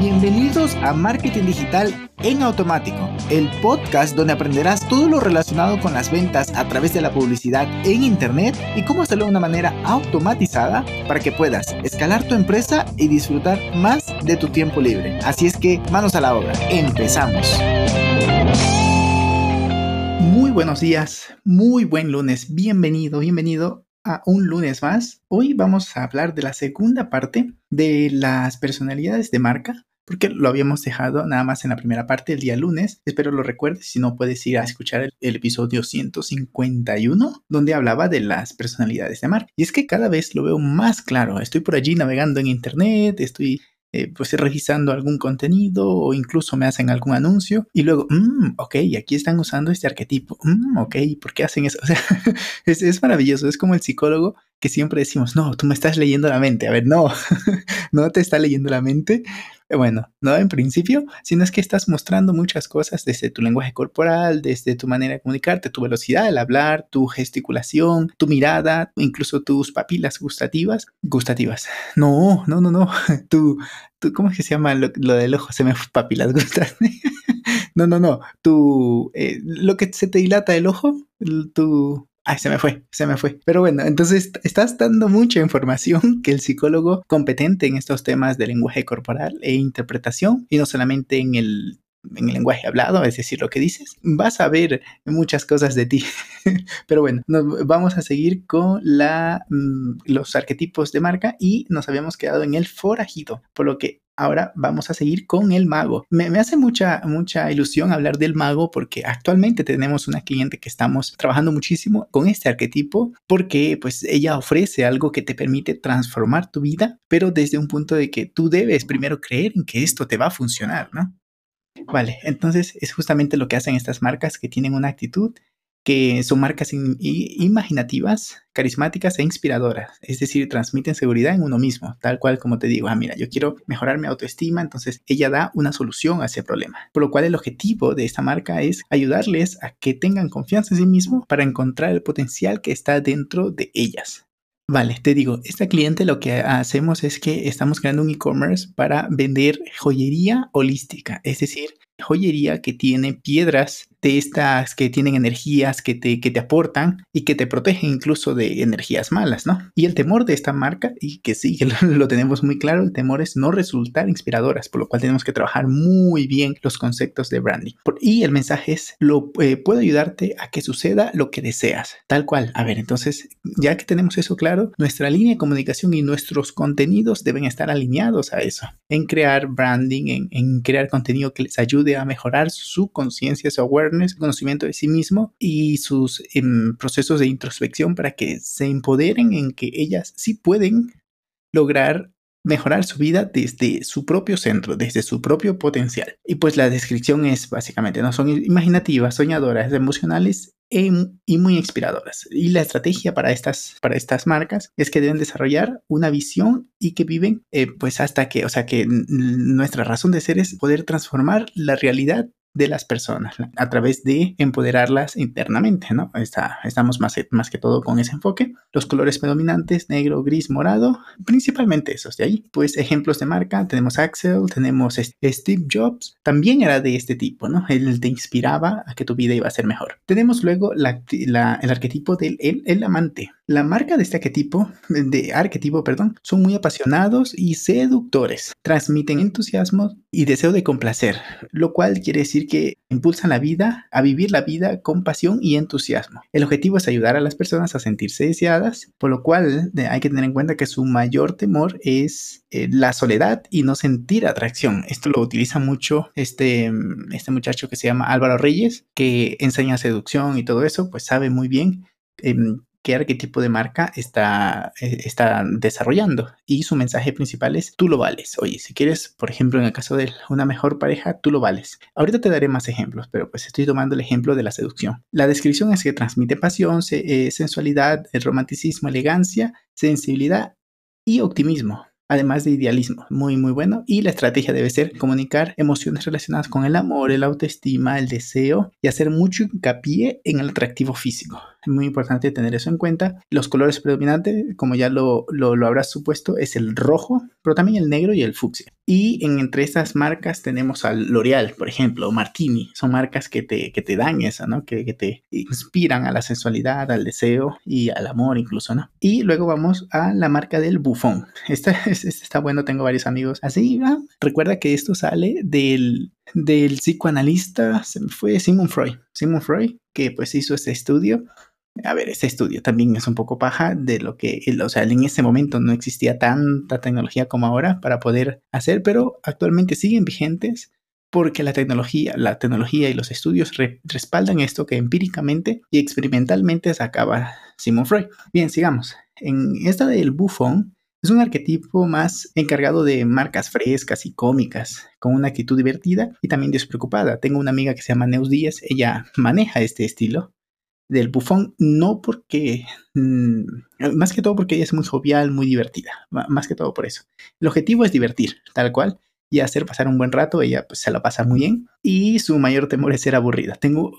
Bienvenidos a Marketing Digital en Automático, el podcast donde aprenderás todo lo relacionado con las ventas a través de la publicidad en Internet y cómo hacerlo de una manera automatizada para que puedas escalar tu empresa y disfrutar más de tu tiempo libre. Así es que manos a la obra, empezamos. Muy buenos días, muy buen lunes, bienvenido, bienvenido a un lunes más. Hoy vamos a hablar de la segunda parte de las personalidades de marca porque lo habíamos dejado nada más en la primera parte el día lunes. Espero lo recuerdes, si no puedes ir a escuchar el, episodio 151, donde hablaba de las personalidades de marca. Y es que cada vez lo veo más claro. Estoy por allí navegando en internet, estoy eh, pues revisando algún contenido o incluso me hacen algún anuncio y luego, mmm, ok, aquí están usando este arquetipo, mmm, ok, ¿por qué hacen eso? O sea, es, es, maravilloso, es como el psicólogo que siempre decimos, no, tú me estás leyendo la mente, a ver, no, no te está leyendo la mente, bueno, no en principio, sino es que estás mostrando muchas cosas desde tu lenguaje corporal, desde tu manera de comunicarte, tu velocidad al hablar, tu gesticulación, tu mirada, incluso tus papilas gustativas. Gustativas. No, no, no, no. Tu, tu ¿cómo es que se llama lo, del ojo? Se me papilas gustativas. no, no, no. Tu, eh, lo que se te dilata el ojo, tu, Ay, se me fue, se me fue. Pero bueno, entonces estás dando mucha información que el psicólogo competente en estos temas de lenguaje corporal e interpretación, y no solamente en el en el lenguaje hablado, es decir, lo que dices, vas a ver muchas cosas de ti. Pero bueno, nos vamos a seguir con la, mm, los arquetipos de marca y nos habíamos quedado en el forajido, por lo que ahora vamos a seguir con el mago. Me, hace mucha, mucha ilusión hablar del mago porque actualmente tenemos una cliente que estamos trabajando muchísimo con este arquetipo porque pues ella ofrece algo que te permite transformar tu vida, pero desde un punto de que tú debes primero creer en que esto te va a funcionar, ¿no? Vale, entonces es justamente lo que hacen estas marcas que tienen una actitud que son marcas imaginativas, carismáticas e inspiradoras, es decir, transmiten seguridad en uno mismo, tal cual como te digo, ah, mira, yo quiero mejorar mi autoestima, entonces ella da una solución a ese problema, por lo cual el objetivo de esta marca es ayudarles a que tengan confianza en sí mismo para encontrar el potencial que está dentro de ellas. Vale, te digo, esta cliente lo que hacemos es que estamos creando un e-commerce para vender joyería holística, es decir, joyería que tiene piedras de estas que tienen energías que te, que te aportan y que te protegen incluso de energías malas, ¿no? Y el temor de esta marca, y que sí, que lo, tenemos muy claro, el temor es no resultar inspiradoras, por lo cual tenemos que trabajar muy bien los conceptos de branding. Y el mensaje es, lo, eh, puedo ayudarte a que suceda lo que deseas, tal cual. A ver, entonces, ya que tenemos eso claro, nuestra línea de comunicación y nuestros contenidos deben estar alineados a eso, en crear branding, en, en crear contenido que les ayude a mejorar su conciencia, su awareness, conocimiento de sí mismo y sus em, procesos de introspección para que se empoderen en que ellas sí pueden lograr mejorar su vida desde su propio centro, desde su propio potencial. Y pues la descripción es básicamente, no son imaginativas, soñadoras, emocionales y muy inspiradoras. Y la estrategia para estas, para estas marcas es que deben desarrollar una visión y que viven eh, pues hasta que, o sea, que nuestra razón de ser es poder transformar la realidad de las personas a través de empoderarlas internamente, ¿no? Está, estamos más, más que todo con ese enfoque. Los colores predominantes, negro, gris, morado, principalmente esos de ahí. Pues ejemplos de marca, tenemos Axel, tenemos Steve Jobs, también era de este tipo, ¿no? Él te inspiraba a que tu vida iba a ser mejor. Tenemos luego la, el arquetipo del el, amante. La marca de este arquetipo, perdón, son muy apasionados y seductores. Transmiten entusiasmo y deseo de complacer, lo cual quiere decir que impulsan la vida a vivir la vida con pasión y entusiasmo. El objetivo es ayudar a las personas a sentirse deseadas, por lo cual hay que tener en cuenta que su mayor temor es eh, la soledad y no sentir atracción. Esto lo utiliza mucho este, este muchacho que se llama Álvaro Reyes, que enseña seducción y todo eso, pues sabe muy bien em, qué arquetipo de marca está, eh, está desarrollando. Y su mensaje principal es, tú lo vales. Oye, si quieres, por ejemplo, en el caso de una mejor pareja, tú lo vales. Ahorita te daré más ejemplos, pero pues estoy tomando el ejemplo de la seducción. La descripción es que transmite pasión, eh, sensualidad, romanticismo, elegancia, sensibilidad y optimismo además de idealismo, muy muy bueno. Y la estrategia debe ser comunicar emociones relacionadas con el amor, el autoestima, el deseo y hacer mucho hincapié en el atractivo físico. Es muy importante tener eso en cuenta. Los colores predominantes, como ya lo, lo, lo habrás supuesto, es el rojo, pero también el negro y el fucsia. Y entre estas marcas tenemos al L'Oreal, por ejemplo, Martini. Son marcas que te, que te dan esa, ¿no? Que, que, te inspiran a la sensualidad, al deseo y al amor incluso, ¿no? Y luego vamos a la marca del Buffon. Esta, esta está bueno, tengo varios amigos así. ¿ah? Recuerda que esto sale del, del psicoanalista, se me fue Sigmund Freud. Sigmund Freud, que pues hizo este estudio a ver, este estudio también es un poco paja de lo que, o sea, en ese momento no existía tanta tecnología como ahora para poder hacer, pero actualmente siguen vigentes porque la tecnología, la tecnología y los estudios respaldan esto que empíricamente y experimentalmente sacaba Simon Freud. Bien, sigamos. En esta del bufón es un arquetipo más encargado de marcas frescas y cómicas, con una actitud divertida y también despreocupada. Tengo una amiga que se llama Neus Díaz, ella maneja este estilo del bufón, no porque, mm, más que todo porque ella es muy jovial, muy divertida, más que todo por eso. El objetivo es divertir, tal cual, y hacer pasar un buen rato, ella pues, se la pasa muy bien, y su mayor temor es ser aburrida. Tengo,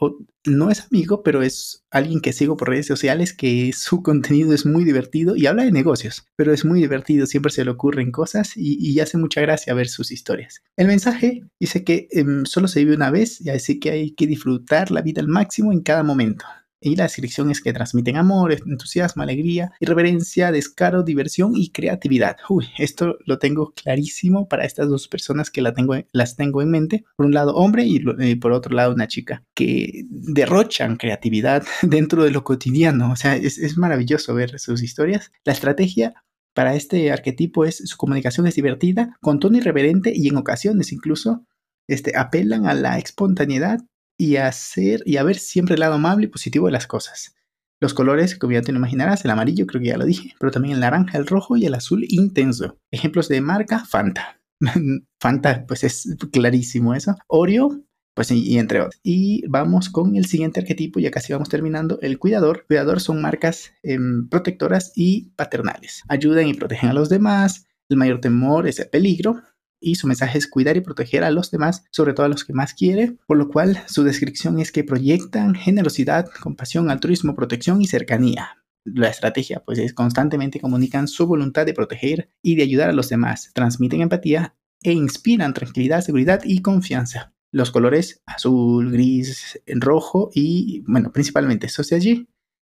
no es amigo, pero es alguien que sigo por redes sociales, que su contenido es muy divertido y habla de negocios, pero es muy divertido, siempre se le ocurren cosas y, hace mucha gracia ver sus historias. El mensaje dice que em, solo se vive una vez y así que hay que disfrutar la vida al máximo en cada momento. Y las direcciones que transmiten amor, entusiasmo, alegría, irreverencia, descaro, diversión y creatividad. Uy, esto lo tengo clarísimo para estas dos personas que la tengo, las tengo en mente. Por un lado, hombre y, por otro lado, una chica que derrochan creatividad dentro de lo cotidiano. O sea, es, es maravilloso ver sus historias. La estrategia para este arquetipo es su comunicación es divertida, con tono irreverente y en ocasiones incluso este, apelan a la espontaneidad y hacer y a ver siempre el lado amable y positivo de las cosas. Los colores, como ya te lo imaginarás, el amarillo creo que ya lo dije, pero también el naranja, el rojo y el azul intenso. Ejemplos de marca, Fanta. Fanta, pues es clarísimo eso. Oreo, pues y, entre otros. Y vamos con el siguiente arquetipo, ya casi vamos terminando, el cuidador. Cuidador son marcas em, protectoras y paternales. Ayudan y protegen a los demás. El mayor temor es el peligro y su mensaje es cuidar y proteger a los demás, sobre todo a los que más quiere, por lo cual su descripción es que proyectan generosidad, compasión, altruismo, protección y cercanía. La estrategia pues es constantemente comunican su voluntad de proteger y de ayudar a los demás, transmiten empatía e inspiran tranquilidad, seguridad y confianza. Los colores azul, gris, rojo y bueno, principalmente de allí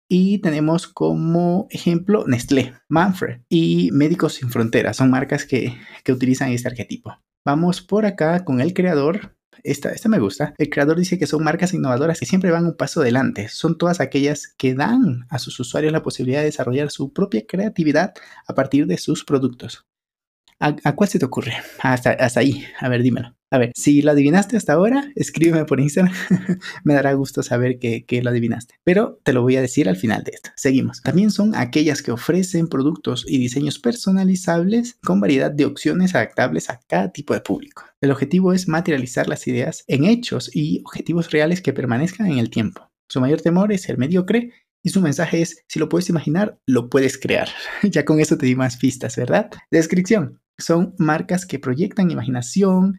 y tenemos como ejemplo Nestlé, Manfred y Médicos Sin Fronteras. Son marcas que, utilizan este arquetipo. Vamos por acá con el creador. Esta, esta me gusta. El creador dice que son marcas innovadoras que siempre van un paso adelante. Son todas aquellas que dan a sus usuarios la posibilidad de desarrollar su propia creatividad a partir de sus productos. ¿A, cuál se te ocurre? Hasta, hasta ahí. A ver, dímelo. A ver, si lo adivinaste hasta ahora, escríbeme por Instagram. Me dará gusto saber que, lo adivinaste. Pero te lo voy a decir al final de esto. Seguimos. También son aquellas que ofrecen productos y diseños personalizables con variedad de opciones adaptables a cada tipo de público. El objetivo es materializar las ideas en hechos y objetivos reales que permanezcan en el tiempo. Su mayor temor es ser mediocre y su mensaje es, si lo puedes imaginar, lo puedes crear. ya con eso te di más pistas, ¿verdad? Descripción. Son marcas que proyectan imaginación,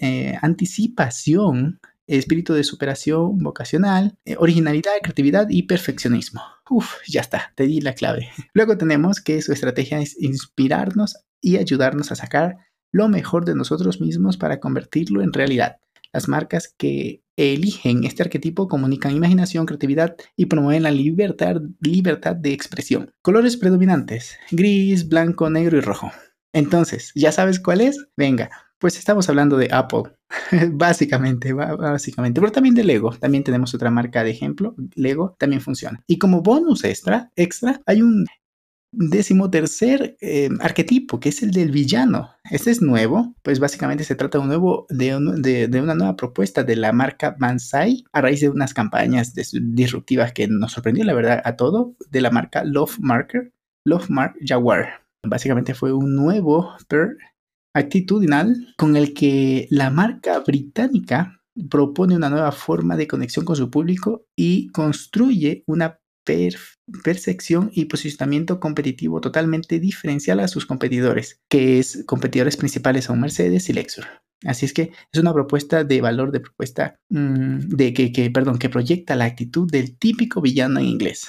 eh, anticipación, espíritu de superación vocacional, eh, originalidad, creatividad y perfeccionismo. Uf, ya está, te di la clave. Luego tenemos que su estrategia es inspirarnos y ayudarnos a sacar lo mejor de nosotros mismos para convertirlo en realidad. Las marcas que eligen este arquetipo comunican imaginación, creatividad y promueven la libertad, libertad de expresión. Colores predominantes, gris, blanco, negro y rojo. Entonces, ¿ya sabes cuál es? Venga, pues estamos hablando de Apple, básicamente, básicamente, pero también de Lego, también tenemos otra marca de ejemplo, Lego también funciona. Y como bonus extra, extra, hay un décimo tercer eh, arquetipo, que es el del villano. Este es nuevo, pues básicamente se trata de, una nueva propuesta de la marca Bansai a raíz de unas campañas disruptivas que nos sorprendió, la verdad, a todo, de la marca Love Marker, Love Mark Jaguar. Básicamente fue un nuevo per actitudinal con el que la marca británica propone una nueva forma de conexión con su público y construye una percepción y posicionamiento competitivo totalmente diferencial a sus competidores, que es competidores principales son Mercedes y Lexus. Así es que es una propuesta de valor, de propuesta mmm, de que, que, perdón, que proyecta la actitud del típico villano en inglés,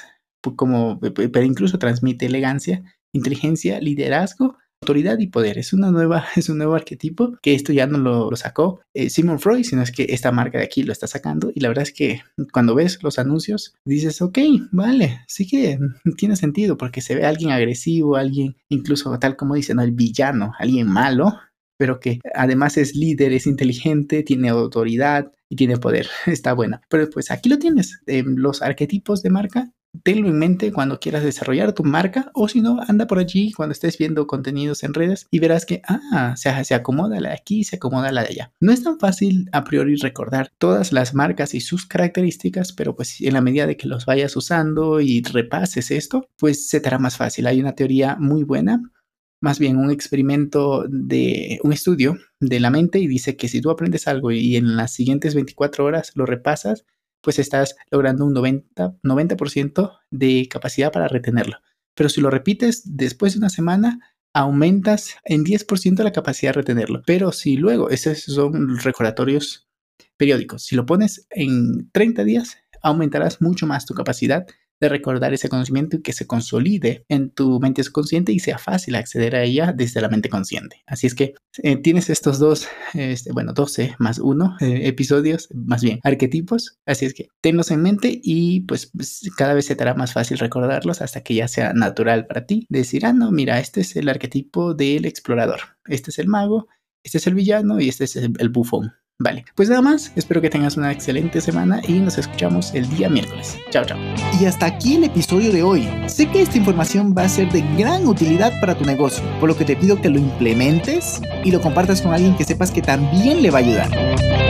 como, pero incluso transmite elegancia, inteligencia, liderazgo autoridad y poder. Es, una nueva, es un nuevo arquetipo que esto ya no lo, sacó eh, Simon Freud, sino es que esta marca de aquí lo está sacando. Y la verdad es que cuando ves los anuncios, dices, ok, vale, sí que tiene sentido porque se ve alguien agresivo, alguien incluso tal como dicen, el villano, alguien malo, pero que además es líder, es inteligente, tiene autoridad y tiene poder. Está buena. Pero pues aquí lo tienes. Eh, los arquetipos de marca tenlo en mente cuando quieras desarrollar tu marca o si no, anda por allí cuando estés viendo contenidos en redes y verás que, ah, se, acomoda la de aquí, se acomoda la de allá. No es tan fácil a priori recordar todas las marcas y sus características, pero pues en la medida de que los vayas usando y repases esto, pues se te hará más fácil. Hay una teoría muy buena más bien un experimento de un estudio de la mente y dice que si tú aprendes algo y en las siguientes 24 horas lo repasas, pues estás logrando un 90%, 90 de capacidad para retenerlo. Pero si lo repites después de una semana, aumentas en 10% la capacidad de retenerlo. Pero si luego, esos son recordatorios periódicos, si lo pones en 30 días, aumentarás mucho más tu capacidad de recordar ese conocimiento y que se consolide en tu mente subconsciente y sea fácil acceder a ella desde la mente consciente. Así es que eh, tienes estos dos, este, bueno, 12 más 1 eh, episodios, más bien arquetipos. Así es que tenlos en mente y pues, pues cada vez se te hará más fácil recordarlos hasta que ya sea natural para ti. Decir, ah, no, mira, este es el arquetipo del explorador, este es el mago, este es el villano y este es el, el bufón. Vale, pues nada más, espero que tengas una excelente semana y nos escuchamos el día miércoles. Chao, chao. Y hasta aquí el episodio de hoy. Sé que esta información va a ser de gran utilidad para tu negocio, por lo que te pido que lo implementes y lo compartas con alguien que sepas que también le va a ayudar.